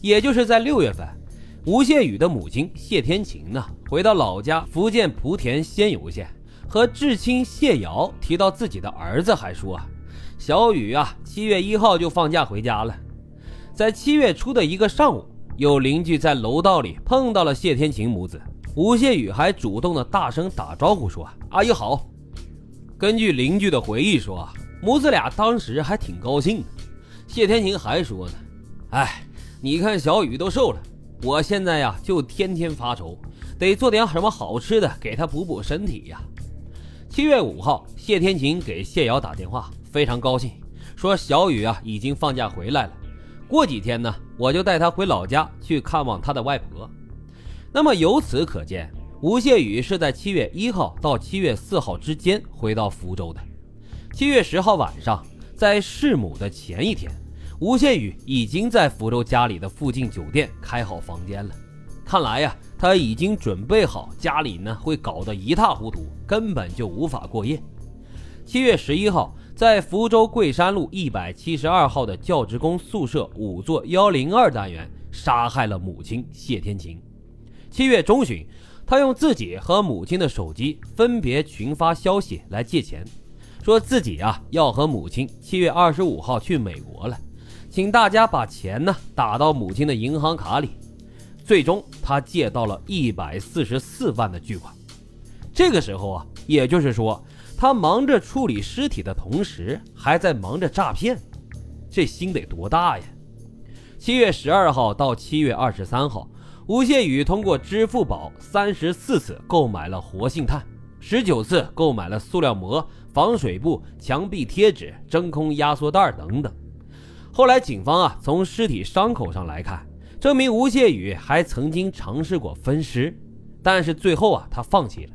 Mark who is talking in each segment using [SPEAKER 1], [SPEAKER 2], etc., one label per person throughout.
[SPEAKER 1] 也就是在六月份，吴谢宇的母亲谢天晴呢，回到老家福建莆田仙游县，和至亲谢瑶提到自己的儿子，还说：“小雨啊，七月一号就放假回家了。”在七月初的一个上午，有邻居在楼道里碰到了谢天晴母子，吴谢宇还主动的大声打招呼说：“阿姨好。”根据邻居的回忆说，母子俩当时还挺高兴的。谢天晴还说呢：“哎。”你看小雨都瘦了，我现在呀就天天发愁，得做点什么好吃的给他补补身体呀。七月五号，谢天晴给谢瑶打电话，非常高兴，说小雨啊已经放假回来了，过几天呢我就带他回老家去看望他的外婆。那么由此可见，吴谢宇是在七月一号到七月四号之间回到福州的。七月十号晚上，在弑母的前一天。吴谢宇已经在福州家里的附近酒店开好房间了，看来呀，他已经准备好家里呢会搞得一塌糊涂，根本就无法过夜。七月十一号，在福州桂山路一百七十二号的教职工宿舍五座幺零二单元杀害了母亲谢天晴。七月中旬，他用自己和母亲的手机分别群发消息来借钱，说自己啊要和母亲七月二十五号去美国了。请大家把钱呢打到母亲的银行卡里，最终他借到了一百四十四万的巨款。这个时候啊，也就是说，他忙着处理尸体的同时，还在忙着诈骗，这心得多大呀！七月十二号到七月二十三号，吴谢宇通过支付宝三十四次购买了活性炭，十九次购买了塑料膜、防水布、墙壁贴纸、真空压缩袋等等。后来，警方啊从尸体伤口上来看，证明吴谢宇还曾经尝试过分尸，但是最后啊他放弃了。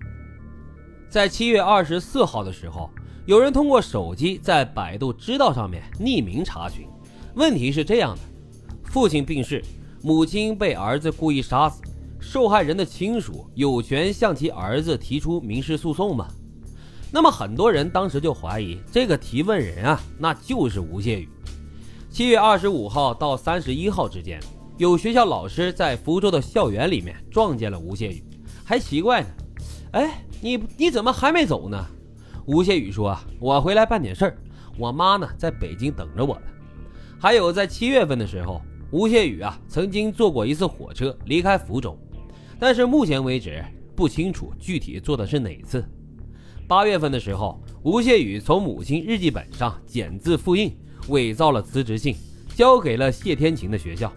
[SPEAKER 1] 在七月二十四号的时候，有人通过手机在百度知道上面匿名查询，问题是这样的：父亲病逝，母亲被儿子故意杀死，受害人的亲属有权向其儿子提出民事诉讼吗？那么很多人当时就怀疑这个提问人啊，那就是吴谢宇。七月二十五号到三十一号之间，有学校老师在福州的校园里面撞见了吴谢宇，还奇怪呢。哎，你你怎么还没走呢？吴谢宇说：“，我回来办点事儿，我妈呢在北京等着我呢。”还有在七月份的时候，吴谢宇啊曾经坐过一次火车离开福州，但是目前为止不清楚具体坐的是哪次。八月份的时候，吴谢宇从母亲日记本上剪字复印。伪造了辞职信，交给了谢天晴的学校。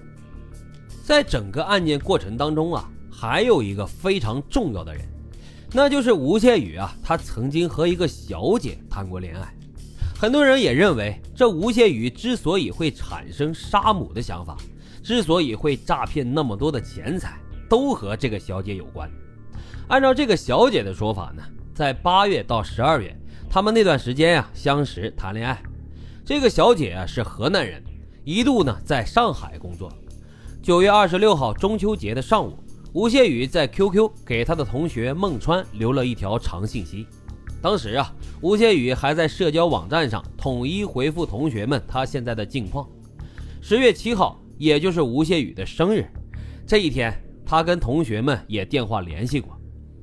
[SPEAKER 1] 在整个案件过程当中啊，还有一个非常重要的人，那就是吴谢宇啊。他曾经和一个小姐谈过恋爱。很多人也认为，这吴谢宇之所以会产生杀母的想法，之所以会诈骗那么多的钱财，都和这个小姐有关。按照这个小姐的说法呢，在八月到十二月，他们那段时间呀相识谈恋爱。这个小姐啊是河南人，一度呢在上海工作。九月二十六号中秋节的上午，吴谢宇在 QQ 给他的同学孟川留了一条长信息。当时啊，吴谢宇还在社交网站上统一回复同学们他现在的近况。十月七号，也就是吴谢宇的生日，这一天他跟同学们也电话联系过。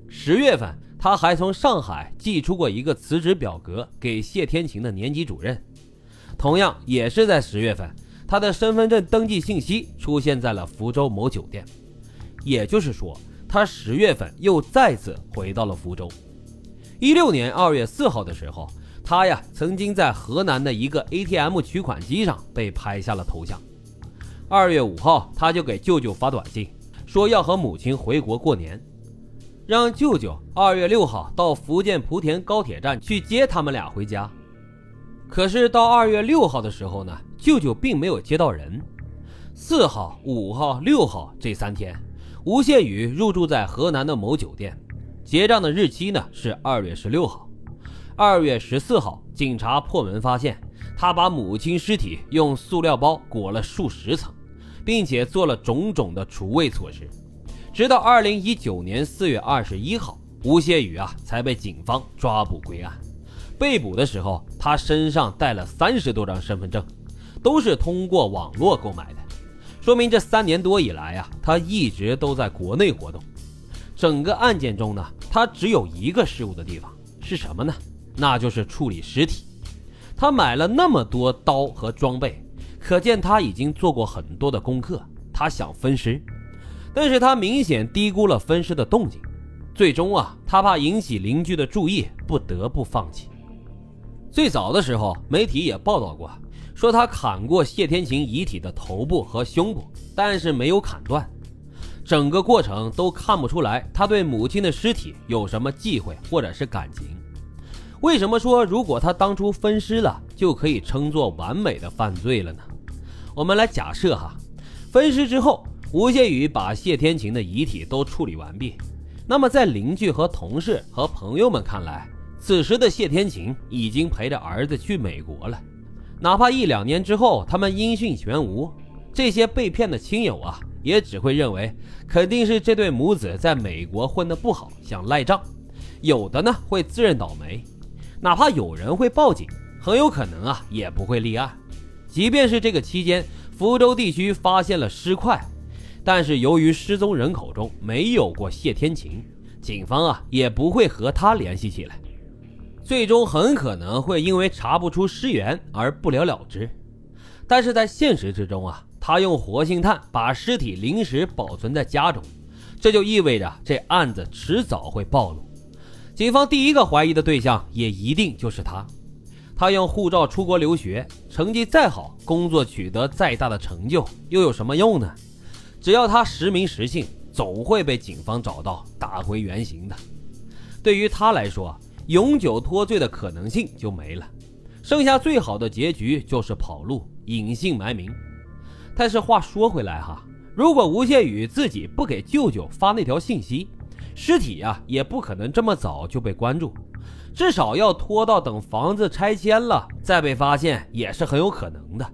[SPEAKER 1] 十月份，他还从上海寄出过一个辞职表格给谢天晴的年级主任。同样也是在十月份，他的身份证登记信息出现在了福州某酒店，也就是说，他十月份又再次回到了福州。一六年二月四号的时候，他呀曾经在河南的一个 ATM 取款机上被拍下了头像。二月五号，他就给舅舅发短信，说要和母亲回国过年，让舅舅二月六号到福建莆田高铁站去接他们俩回家。可是到二月六号的时候呢，舅舅并没有接到人。四号、五号、六号这三天，吴谢宇入住在河南的某酒店，结账的日期呢是二月十六号。二月十四号，警察破门发现他把母亲尸体用塑料包裹了数十层，并且做了种种的除味措施。直到二零一九年四月二十一号，吴谢宇啊才被警方抓捕归案。被捕的时候，他身上带了三十多张身份证，都是通过网络购买的。说明这三年多以来啊，他一直都在国内活动。整个案件中呢，他只有一个失误的地方是什么呢？那就是处理尸体。他买了那么多刀和装备，可见他已经做过很多的功课。他想分尸，但是他明显低估了分尸的动静。最终啊，他怕引起邻居的注意，不得不放弃。最早的时候，媒体也报道过，说他砍过谢天琴遗体的头部和胸部，但是没有砍断。整个过程都看不出来他对母亲的尸体有什么忌讳或者是感情。为什么说如果他当初分尸了，就可以称作完美的犯罪了呢？我们来假设哈，分尸之后，吴谢宇把谢天琴的遗体都处理完毕。那么，在邻居和同事和朋友们看来，此时的谢天琴已经陪着儿子去美国了。哪怕一两年之后他们音讯全无，这些被骗的亲友啊，也只会认为肯定是这对母子在美国混得不好，想赖账。有的呢会自认倒霉，哪怕有人会报警，很有可能啊也不会立案。即便是这个期间，福州地区发现了尸块。但是由于失踪人口中没有过谢天琴，警方啊也不会和他联系起来，最终很可能会因为查不出尸源而不了了之。但是在现实之中啊，他用活性炭把尸体临时保存在家中，这就意味着这案子迟早会暴露。警方第一个怀疑的对象也一定就是他。他用护照出国留学，成绩再好，工作取得再大的成就，又有什么用呢？只要他实名实姓，总会被警方找到，打回原形的。对于他来说，永久脱罪的可能性就没了，剩下最好的结局就是跑路，隐姓埋名。但是话说回来哈，如果吴谢宇自己不给舅舅发那条信息，尸体呀也不可能这么早就被关注，至少要拖到等房子拆迁了再被发现，也是很有可能的。